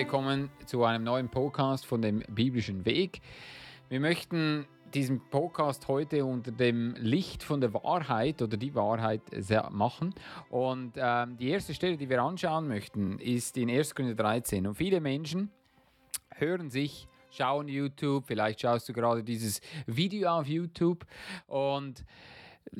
Willkommen zu einem neuen Podcast von dem biblischen Weg. Wir möchten diesen Podcast heute unter dem Licht von der Wahrheit oder die Wahrheit machen. Und ähm, die erste Stelle, die wir anschauen möchten, ist in 1. Korinther 13. Und viele Menschen hören sich, schauen YouTube, vielleicht schaust du gerade dieses Video auf YouTube und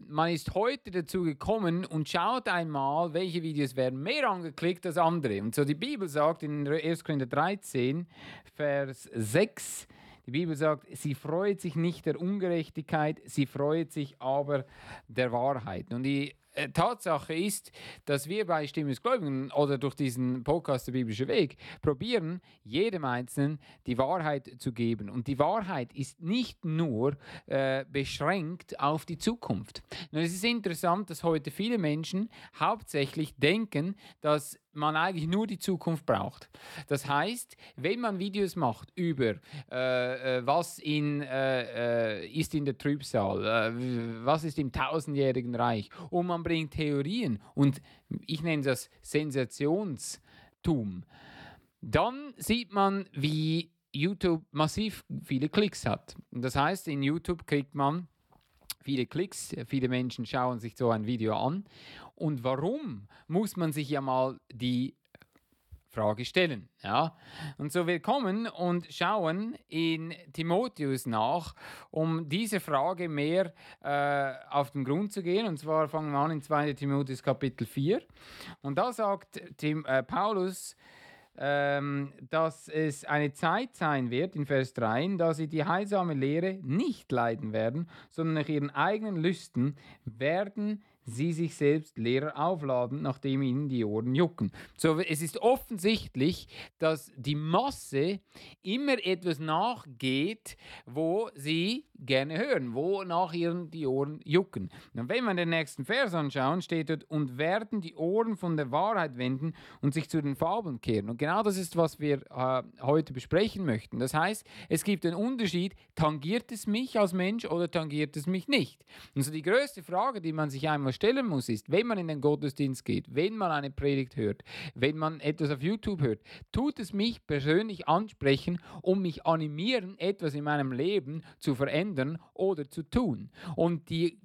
man ist heute dazu gekommen und schaut einmal, welche Videos werden mehr angeklickt als andere. Und so die Bibel sagt in 1. Korinther 13, Vers 6, die Bibel sagt, sie freut sich nicht der Ungerechtigkeit, sie freut sich aber der Wahrheit. Und die Tatsache ist, dass wir bei Stimme des Gläubigen oder durch diesen Podcast Der biblische Weg probieren, jedem Einzelnen die Wahrheit zu geben. Und die Wahrheit ist nicht nur äh, beschränkt auf die Zukunft. Und es ist interessant, dass heute viele Menschen hauptsächlich denken, dass man eigentlich nur die Zukunft braucht. Das heißt, wenn man Videos macht über äh, äh was in, äh, äh, ist in der Trübsal, äh, was ist im tausendjährigen Reich und man bringt Theorien und ich nenne das Sensationstum, dann sieht man, wie YouTube massiv viele Klicks hat. Das heißt, in YouTube kriegt man viele Klicks, viele Menschen schauen sich so ein Video an. Und warum, muss man sich ja mal die Frage stellen. Ja? Und so wir kommen und schauen in Timotheus nach, um diese Frage mehr äh, auf den Grund zu gehen. Und zwar fangen wir an in 2 Timotheus Kapitel 4. Und da sagt Tim, äh, Paulus, ähm, dass es eine Zeit sein wird, in Vers 3, da sie die heilsame Lehre nicht leiden werden, sondern nach ihren eigenen Lüsten werden sie sich selbst Lehrer aufladen, nachdem ihnen die Ohren jucken. So, es ist offensichtlich, dass die Masse immer etwas nachgeht, wo sie gerne hören, wo nach ihren die Ohren jucken. Und wenn wir den nächsten Vers anschauen, steht dort, und werden die Ohren von der Wahrheit wenden und sich zu den Fabeln kehren. Und genau das ist, was wir äh, heute besprechen möchten. Das heißt, es gibt einen Unterschied, tangiert es mich als Mensch oder tangiert es mich nicht? Und so die größte Frage, die man sich einmal stellen muss, ist, wenn man in den Gottesdienst geht, wenn man eine Predigt hört, wenn man etwas auf YouTube hört, tut es mich persönlich ansprechen und mich animieren, etwas in meinem Leben zu verändern oder zu tun. Und die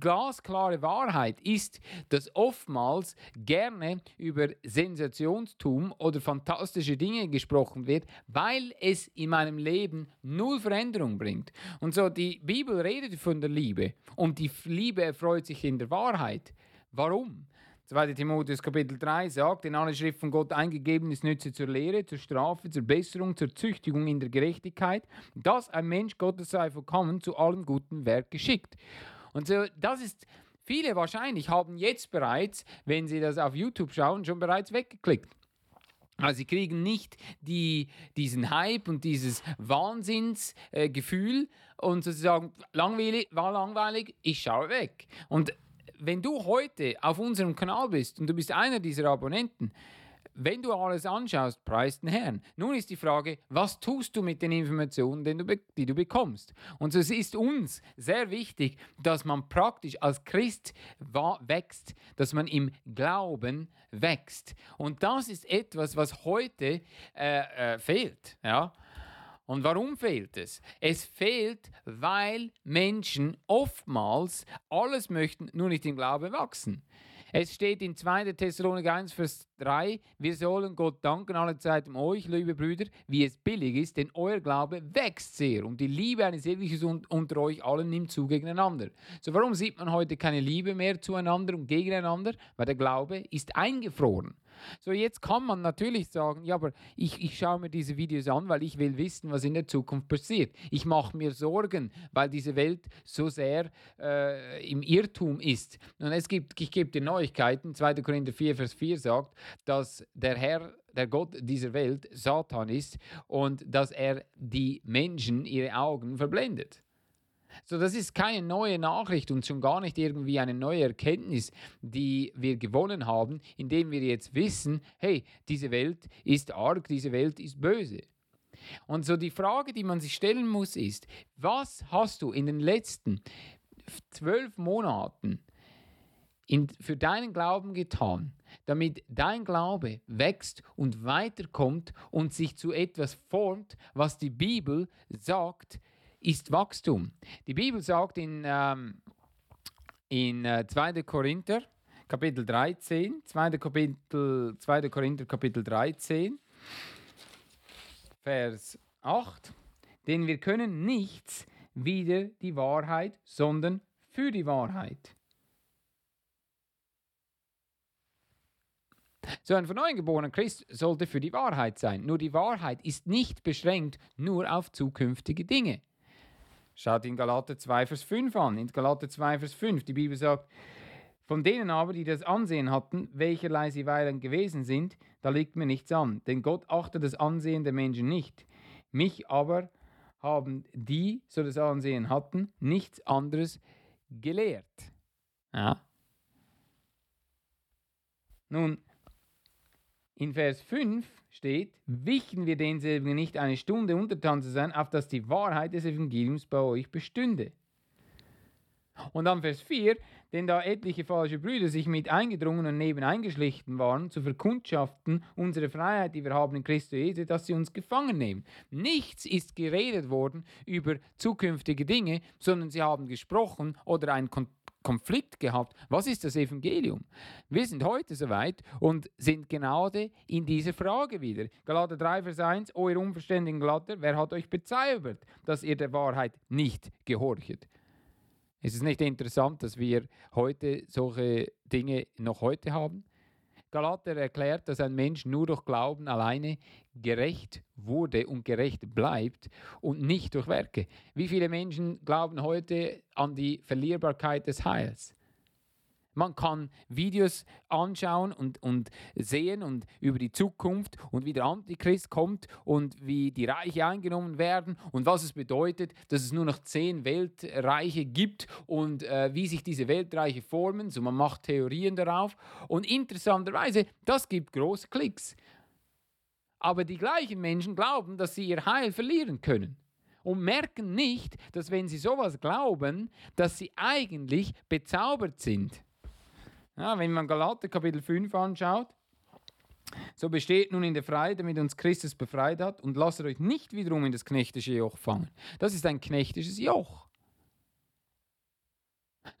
glasklare Wahrheit ist, dass oftmals gerne über Sensationstum oder fantastische Dinge gesprochen wird, weil es in meinem Leben null Veränderung bringt. Und so die Bibel redet von der Liebe und die Liebe erfreut sich in der Wahrheit. Warum? 2. Timotheus Kapitel 3 sagt, in alle Schrift von Gott eingegeben ist Nütze zur Lehre, zur Strafe, zur Besserung, zur Züchtigung in der Gerechtigkeit, dass ein Mensch Gottes sei vollkommen zu allem guten Werk geschickt. Und so, das ist, viele wahrscheinlich haben jetzt bereits, wenn sie das auf YouTube schauen, schon bereits weggeklickt. Also sie kriegen nicht die, diesen Hype und dieses Wahnsinnsgefühl äh, und sozusagen langweilig, war langweilig, ich schaue weg. Und wenn du heute auf unserem Kanal bist und du bist einer dieser Abonnenten, wenn du alles anschaust, preist den Herrn. Nun ist die Frage, was tust du mit den Informationen, die du, bekommst? Und es ist uns sehr wichtig, dass man praktisch als Christ wächst, dass man im Glauben wächst. Und das ist etwas, was heute äh, äh, fehlt. Ja? Und warum fehlt es? Es fehlt, weil Menschen oftmals alles möchten, nur nicht im Glauben wachsen. Es steht in 2. Thessalonik 1, Vers 3, wir sollen Gott danken alle Zeit um euch, liebe Brüder, wie es billig ist, denn euer Glaube wächst sehr und die Liebe eines Ewigsten unter euch allen nimmt zu gegeneinander. So, warum sieht man heute keine Liebe mehr zueinander und gegeneinander? Weil der Glaube ist eingefroren. So, jetzt kann man natürlich sagen, ja, aber ich, ich schaue mir diese Videos an, weil ich will wissen, was in der Zukunft passiert. Ich mache mir Sorgen, weil diese Welt so sehr äh, im Irrtum ist. Und es gibt, ich gebe dir Neuigkeiten, 2. Korinther 4, Vers 4 sagt, dass der Herr der Gott dieser Welt Satan ist und dass er die Menschen ihre Augen verblendet. So, das ist keine neue Nachricht und schon gar nicht irgendwie eine neue Erkenntnis, die wir gewonnen haben, indem wir jetzt wissen, hey, diese Welt ist arg, diese Welt ist böse. Und so die Frage, die man sich stellen muss, ist, was hast du in den letzten zwölf Monaten in, für deinen Glauben getan, damit dein Glaube wächst und weiterkommt und sich zu etwas formt, was die Bibel sagt, ist Wachstum. Die Bibel sagt in, ähm, in äh, 2. Korinther, Kapitel 13, 2. Kapitel, 2. Korinther, Kapitel 13, Vers 8, denn wir können nichts wider die Wahrheit, sondern für die Wahrheit. So ein von neuem geborener Christ sollte für die Wahrheit sein. Nur die Wahrheit ist nicht beschränkt nur auf zukünftige Dinge. Schaut in Galater 2, Vers 5 an. In Galater 2, Vers 5, die Bibel sagt, von denen aber, die das Ansehen hatten, welcherlei sie weiland gewesen sind, da liegt mir nichts an. Denn Gott achtet das Ansehen der Menschen nicht. Mich aber haben die, so das Ansehen hatten, nichts anderes gelehrt. Ja. Nun, in Vers 5 steht, wichen wir denselben nicht eine Stunde untertan zu sein, auf dass die Wahrheit des Evangeliums bei euch bestünde. Und dann Vers 4, denn da etliche falsche Brüder sich mit eingedrungen und neben eingeschlichen waren, zu verkundschaften unsere Freiheit, die wir haben in Christus Jesus, dass sie uns gefangen nehmen. Nichts ist geredet worden über zukünftige Dinge, sondern sie haben gesprochen oder ein Kontakt Konflikt gehabt. Was ist das Evangelium? Wir sind heute soweit und sind gerade in dieser Frage wieder. Galater 3, Vers 1, O ihr unverständigen Galater, wer hat euch bezaubert, dass ihr der Wahrheit nicht gehorchet? Ist es nicht interessant, dass wir heute solche Dinge noch heute haben? Galater erklärt, dass ein Mensch nur durch Glauben alleine gerecht wurde und gerecht bleibt und nicht durch Werke. Wie viele Menschen glauben heute an die Verlierbarkeit des Heils? Man kann Videos anschauen und, und sehen und über die Zukunft und wie der Antichrist kommt und wie die Reiche eingenommen werden und was es bedeutet, dass es nur noch zehn Weltreiche gibt und äh, wie sich diese Weltreiche formen. So man macht Theorien darauf und interessanterweise, das gibt große Klicks. Aber die gleichen Menschen glauben, dass sie ihr Heil verlieren können und merken nicht, dass wenn sie sowas glauben, dass sie eigentlich bezaubert sind. Ja, wenn man Galater Kapitel 5 anschaut, so besteht nun in der Freiheit, damit uns Christus befreit hat, und lasst euch nicht wiederum in das knechtische Joch fangen. Das ist ein knechtisches Joch.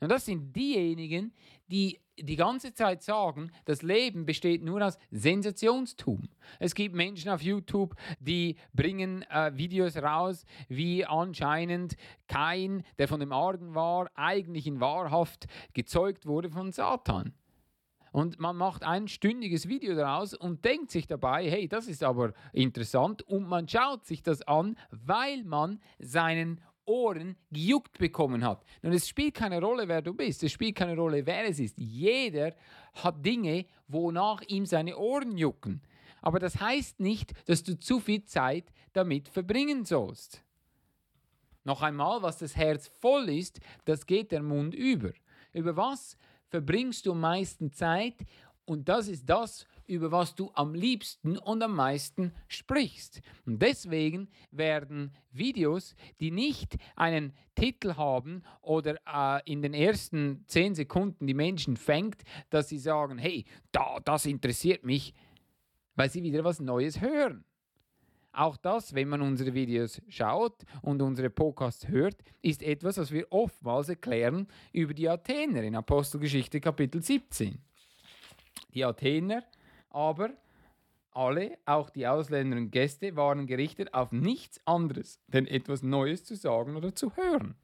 Und das sind diejenigen, die die ganze Zeit sagen, das Leben besteht nur aus Sensationstum. Es gibt Menschen auf YouTube, die bringen äh, Videos raus, wie anscheinend kein, der von dem Argen war, eigentlich in Wahrhaft gezeugt wurde von Satan. Und man macht ein stündiges Video daraus und denkt sich dabei, hey, das ist aber interessant. Und man schaut sich das an, weil man seinen Ohren gejuckt bekommen hat. Und es spielt keine Rolle, wer du bist. Es spielt keine Rolle, wer es ist. Jeder hat Dinge, wonach ihm seine Ohren jucken. Aber das heißt nicht, dass du zu viel Zeit damit verbringen sollst. Noch einmal, was das Herz voll ist, das geht der Mund über. Über was verbringst du am meisten Zeit? Und das ist das, über was du am liebsten und am meisten sprichst. Und deswegen werden Videos, die nicht einen Titel haben oder äh, in den ersten zehn Sekunden die Menschen fängt, dass sie sagen, hey, da, das interessiert mich, weil sie wieder was Neues hören. Auch das, wenn man unsere Videos schaut und unsere Podcasts hört, ist etwas, was wir oftmals erklären über die Athener in Apostelgeschichte Kapitel 17. Die Athener aber alle, auch die Ausländer und Gäste, waren gerichtet auf nichts anderes, denn etwas Neues zu sagen oder zu hören.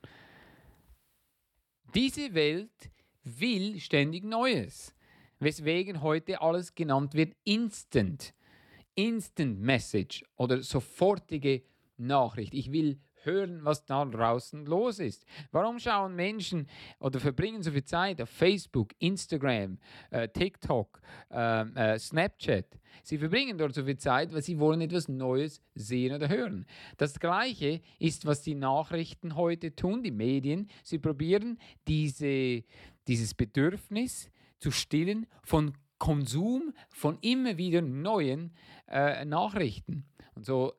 Diese Welt will ständig Neues. weswegen heute alles genannt wird Instant. Instant Message oder sofortige Nachricht. Ich will hören, was da draußen los ist. Warum schauen Menschen oder verbringen so viel Zeit auf Facebook, Instagram, äh, TikTok, äh, äh, Snapchat? Sie verbringen dort so viel Zeit, weil sie wollen etwas Neues sehen oder hören. Das Gleiche ist, was die Nachrichten heute tun, die Medien. Sie probieren diese, dieses Bedürfnis zu stillen von Konsum von immer wieder neuen äh, Nachrichten. Und so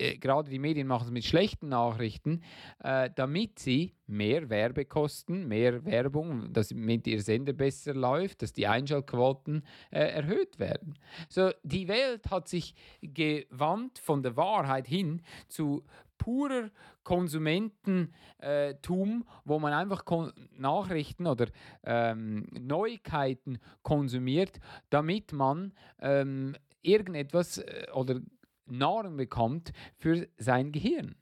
äh, gerade die Medien machen es mit schlechten Nachrichten, äh, damit sie mehr Werbekosten, mehr Werbung, damit ihr Sender besser läuft, dass die Einschaltquoten äh, erhöht werden. So, die Welt hat sich gewandt von der Wahrheit hin zu purer Konsumententum, wo man einfach Kon Nachrichten oder ähm, Neuigkeiten konsumiert, damit man ähm, irgendetwas äh, oder Nahrung bekommt für sein Gehirn.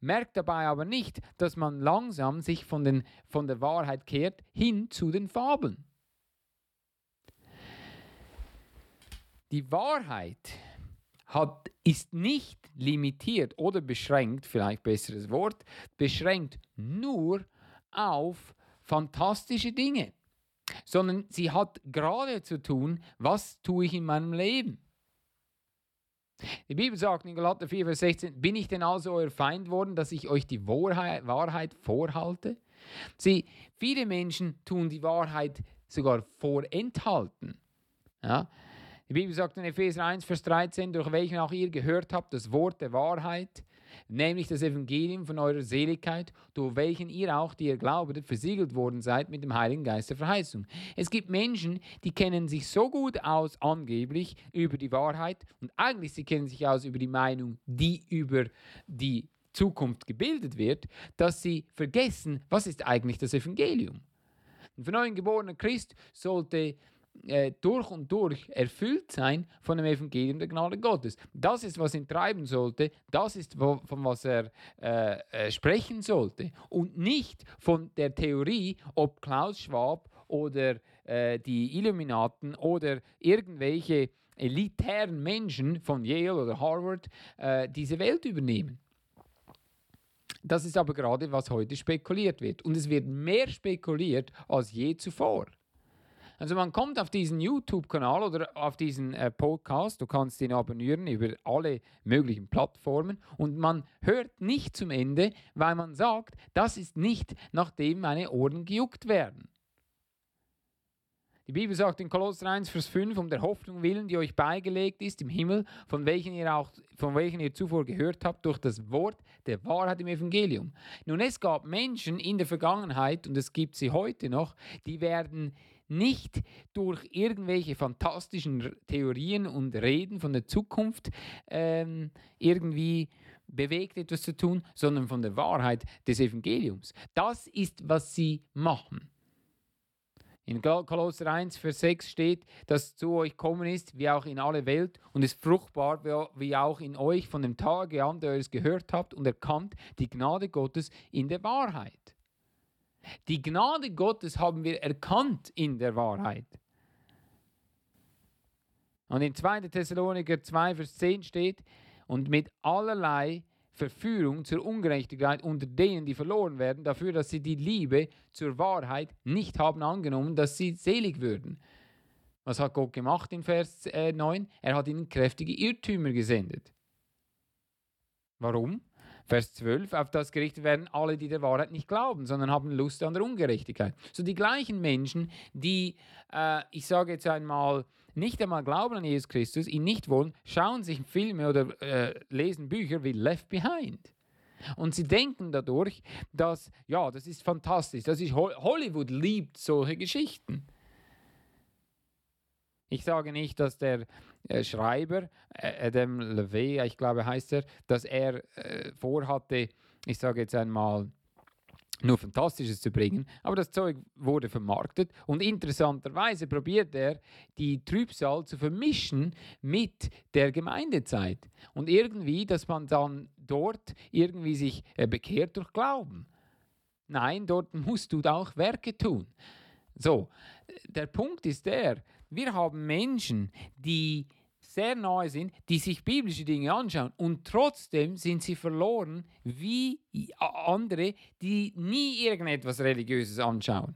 Merkt dabei aber nicht, dass man langsam sich von, den, von der Wahrheit kehrt hin zu den Fabeln. Die Wahrheit hat, ist nicht limitiert oder beschränkt, vielleicht besseres Wort, beschränkt nur auf fantastische Dinge, sondern sie hat gerade zu tun, was tue ich in meinem Leben. Die Bibel sagt in Galater 4, Vers 16, bin ich denn also euer Feind worden, dass ich euch die Wahrheit vorhalte? Sieh, viele Menschen tun die Wahrheit sogar vorenthalten. Ja? Die Bibel sagt in Epheser 1, Vers 13, durch welchen auch ihr gehört habt, das Wort der Wahrheit, nämlich das Evangelium von eurer Seligkeit, durch welchen ihr auch, die ihr glaubet, versiegelt worden seid mit dem Heiligen Geist der Verheißung. Es gibt Menschen, die kennen sich so gut aus, angeblich, über die Wahrheit und eigentlich sie kennen sich aus über die Meinung, die über die Zukunft gebildet wird, dass sie vergessen, was ist eigentlich das Evangelium. Ein von neuem geborener Christ sollte äh, durch und durch erfüllt sein von dem Evangelium der Gnade Gottes. Das ist, was ihn treiben sollte, das ist, von was er äh, äh, sprechen sollte und nicht von der Theorie, ob Klaus Schwab oder äh, die Illuminaten oder irgendwelche elitären Menschen von Yale oder Harvard diese Welt übernehmen. Das ist aber gerade, was heute spekuliert wird. Und es wird mehr spekuliert als je zuvor. Also man kommt auf diesen YouTube-Kanal oder auf diesen äh, Podcast, du kannst ihn abonnieren über alle möglichen Plattformen und man hört nicht zum Ende, weil man sagt, das ist nicht, nachdem meine Ohren gejuckt werden. Die Bibel sagt in Kolosser 1, Vers 5, um der Hoffnung willen, die euch beigelegt ist im Himmel, von welchen ihr auch, von welchen ihr zuvor gehört habt, durch das Wort der Wahrheit im Evangelium. Nun, es gab Menschen in der Vergangenheit, und es gibt sie heute noch, die werden nicht durch irgendwelche fantastischen Theorien und Reden von der Zukunft ähm, irgendwie bewegt etwas zu tun, sondern von der Wahrheit des Evangeliums. Das ist, was sie machen. In Kolosser 1, Vers 6 steht, dass zu euch kommen ist, wie auch in alle Welt, und ist fruchtbar, wie auch in euch von dem Tage an, der ihr es gehört habt und erkannt, die Gnade Gottes in der Wahrheit. Die Gnade Gottes haben wir erkannt in der Wahrheit. Und in 2. Thessaloniker 2, Vers 10 steht, und mit allerlei Verführung zur Ungerechtigkeit unter denen, die verloren werden, dafür, dass sie die Liebe zur Wahrheit nicht haben angenommen, dass sie selig würden. Was hat Gott gemacht in Vers 9? Äh, er hat ihnen kräftige Irrtümer gesendet. Warum? Vers 12, auf das gerichtet werden alle, die der Wahrheit nicht glauben, sondern haben Lust an der Ungerechtigkeit. So die gleichen Menschen, die, äh, ich sage jetzt einmal, nicht einmal glauben an Jesus Christus, ihn nicht wollen, schauen sich Filme oder äh, lesen Bücher wie Left Behind. Und sie denken dadurch, dass, ja, das ist fantastisch, das ist Hollywood liebt solche Geschichten. Ich sage nicht, dass der äh, Schreiber, äh, Adam Levey, ich glaube heißt er, dass er äh, vorhatte, ich sage jetzt einmal, nur Fantastisches zu bringen, aber das Zeug wurde vermarktet und interessanterweise probiert er, die Trübsal zu vermischen mit der Gemeindezeit und irgendwie, dass man dann dort irgendwie sich bekehrt durch Glauben. Nein, dort musst du auch Werke tun. So, der Punkt ist der, wir haben Menschen, die sehr nahe sind, die sich biblische Dinge anschauen und trotzdem sind sie verloren wie andere, die nie irgendetwas Religiöses anschauen.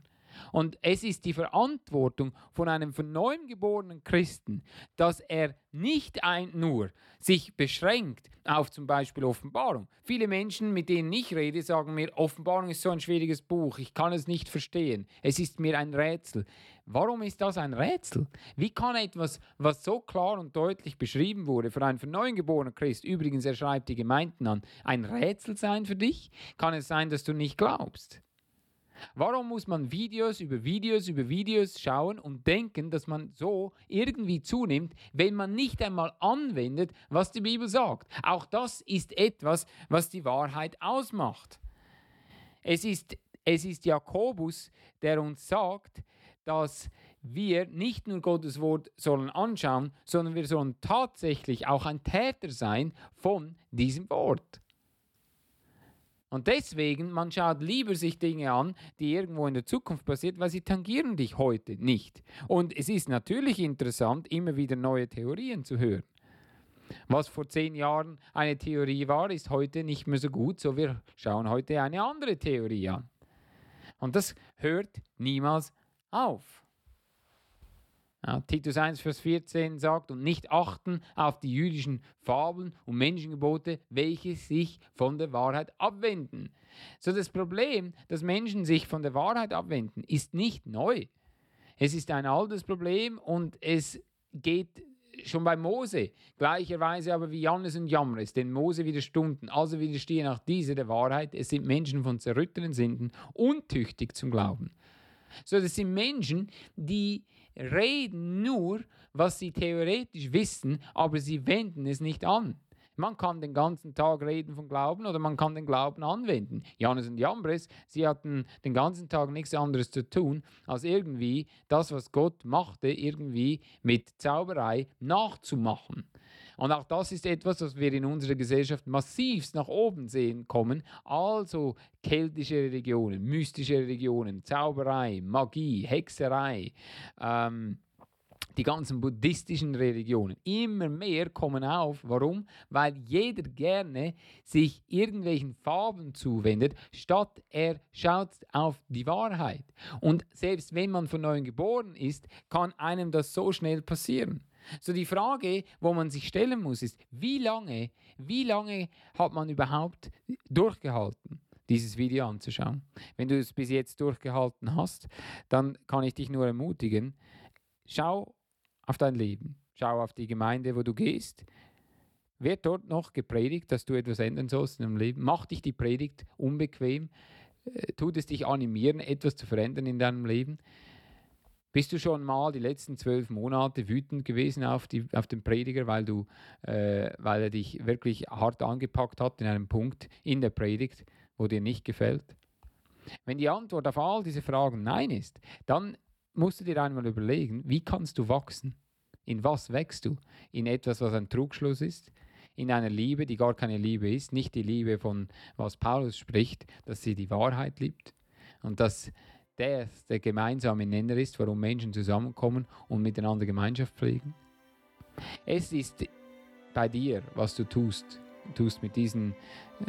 Und es ist die Verantwortung von einem von neuem geborenen Christen, dass er nicht ein, nur sich beschränkt auf zum Beispiel Offenbarung. Viele Menschen, mit denen ich rede, sagen mir, Offenbarung ist so ein schwieriges Buch, ich kann es nicht verstehen, es ist mir ein Rätsel. Warum ist das ein Rätsel? Wie kann etwas, was so klar und deutlich beschrieben wurde für einen von neuem geborenen Christ, übrigens er schreibt die Gemeinden an, ein Rätsel sein für dich? Kann es sein, dass du nicht glaubst? Warum muss man Videos über Videos über Videos schauen und denken, dass man so irgendwie zunimmt, wenn man nicht einmal anwendet, was die Bibel sagt? Auch das ist etwas, was die Wahrheit ausmacht. Es ist, es ist Jakobus, der uns sagt, dass wir nicht nur Gottes Wort sollen anschauen, sondern wir sollen tatsächlich auch ein Täter sein von diesem Wort. Und deswegen, man schaut lieber sich Dinge an, die irgendwo in der Zukunft passiert, weil sie tangieren dich heute nicht. Und es ist natürlich interessant, immer wieder neue Theorien zu hören. Was vor zehn Jahren eine Theorie war, ist heute nicht mehr so gut, so wir schauen heute eine andere Theorie an. Und das hört niemals auf. Ja, Titus 1, Vers 14 sagt, und nicht achten auf die jüdischen Fabeln und Menschengebote, welche sich von der Wahrheit abwenden. So das Problem, dass Menschen sich von der Wahrheit abwenden, ist nicht neu. Es ist ein altes Problem und es geht schon bei Mose, gleicherweise aber wie Jannes und Jamres, denn Mose widerstunden, also widerstehen auch diese der Wahrheit. Es sind Menschen von zerrütteten Sinden, untüchtig zum Glauben. So, das sind Menschen, die reden nur, was sie theoretisch wissen, aber sie wenden es nicht an. Man kann den ganzen Tag reden von Glauben oder man kann den Glauben anwenden. Janus und Jambres, sie hatten den ganzen Tag nichts anderes zu tun, als irgendwie das, was Gott machte, irgendwie mit Zauberei nachzumachen. Und auch das ist etwas, was wir in unserer Gesellschaft massivst nach oben sehen kommen. Also keltische Religionen, mystische Religionen, Zauberei, Magie, Hexerei. Ähm, die ganzen buddhistischen Religionen immer mehr kommen auf. Warum? Weil jeder gerne sich irgendwelchen Farben zuwendet, statt er schaut auf die Wahrheit. Und selbst wenn man von neuem geboren ist, kann einem das so schnell passieren. So die Frage, wo man sich stellen muss, ist, wie lange, wie lange hat man überhaupt durchgehalten? dieses Video anzuschauen. Wenn du es bis jetzt durchgehalten hast, dann kann ich dich nur ermutigen, schau auf dein Leben, schau auf die Gemeinde, wo du gehst. Wird dort noch gepredigt, dass du etwas ändern sollst in deinem Leben? Macht dich die Predigt unbequem? Äh, tut es dich animieren, etwas zu verändern in deinem Leben? Bist du schon mal die letzten zwölf Monate wütend gewesen auf, die, auf den Prediger, weil, du, äh, weil er dich wirklich hart angepackt hat in einem Punkt in der Predigt, wo dir nicht gefällt? Wenn die Antwort auf all diese Fragen Nein ist, dann musst du dir einmal überlegen, wie kannst du wachsen? In was wächst du? In etwas, was ein Trugschluss ist? In einer Liebe, die gar keine Liebe ist, nicht die Liebe von was Paulus spricht, dass sie die Wahrheit liebt und dass der der gemeinsame Nenner ist, warum Menschen zusammenkommen und miteinander Gemeinschaft pflegen? Es ist bei dir, was du tust, tust mit diesen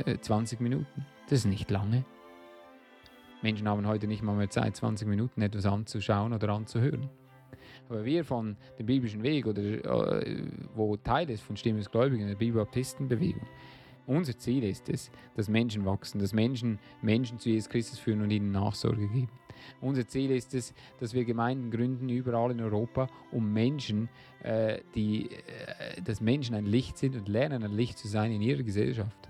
äh, 20 Minuten. Das ist nicht lange. Menschen haben heute nicht mal mehr Zeit, 20 Minuten etwas anzuschauen oder anzuhören. Aber wir von dem biblischen Weg oder äh, wo Teil ist von Stimme des Gläubigen, der Bibelbaptistenbewegung, unser Ziel ist es, dass Menschen wachsen, dass Menschen Menschen zu Jesus Christus führen und ihnen Nachsorge geben. Unser Ziel ist es, dass wir Gemeinden gründen überall in Europa, um Menschen, äh, die, äh, dass Menschen ein Licht sind und lernen, ein Licht zu sein in ihrer Gesellschaft.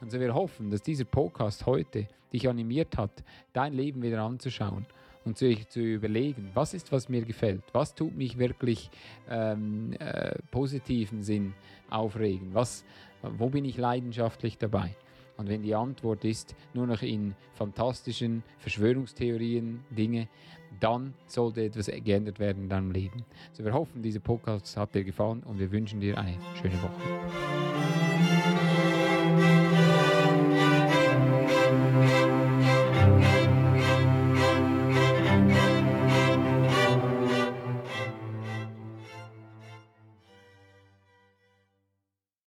Und so wir hoffen, dass dieser Podcast heute dich animiert hat, dein Leben wieder anzuschauen und zu, zu überlegen, was ist, was mir gefällt, was tut mich wirklich ähm, äh, positiven Sinn aufregen, was, wo bin ich leidenschaftlich dabei? Und wenn die Antwort ist, nur noch in fantastischen Verschwörungstheorien, Dinge, dann sollte etwas geändert werden in deinem Leben. So, wir hoffen, dieser Podcast hat dir gefallen und wir wünschen dir eine schöne Woche.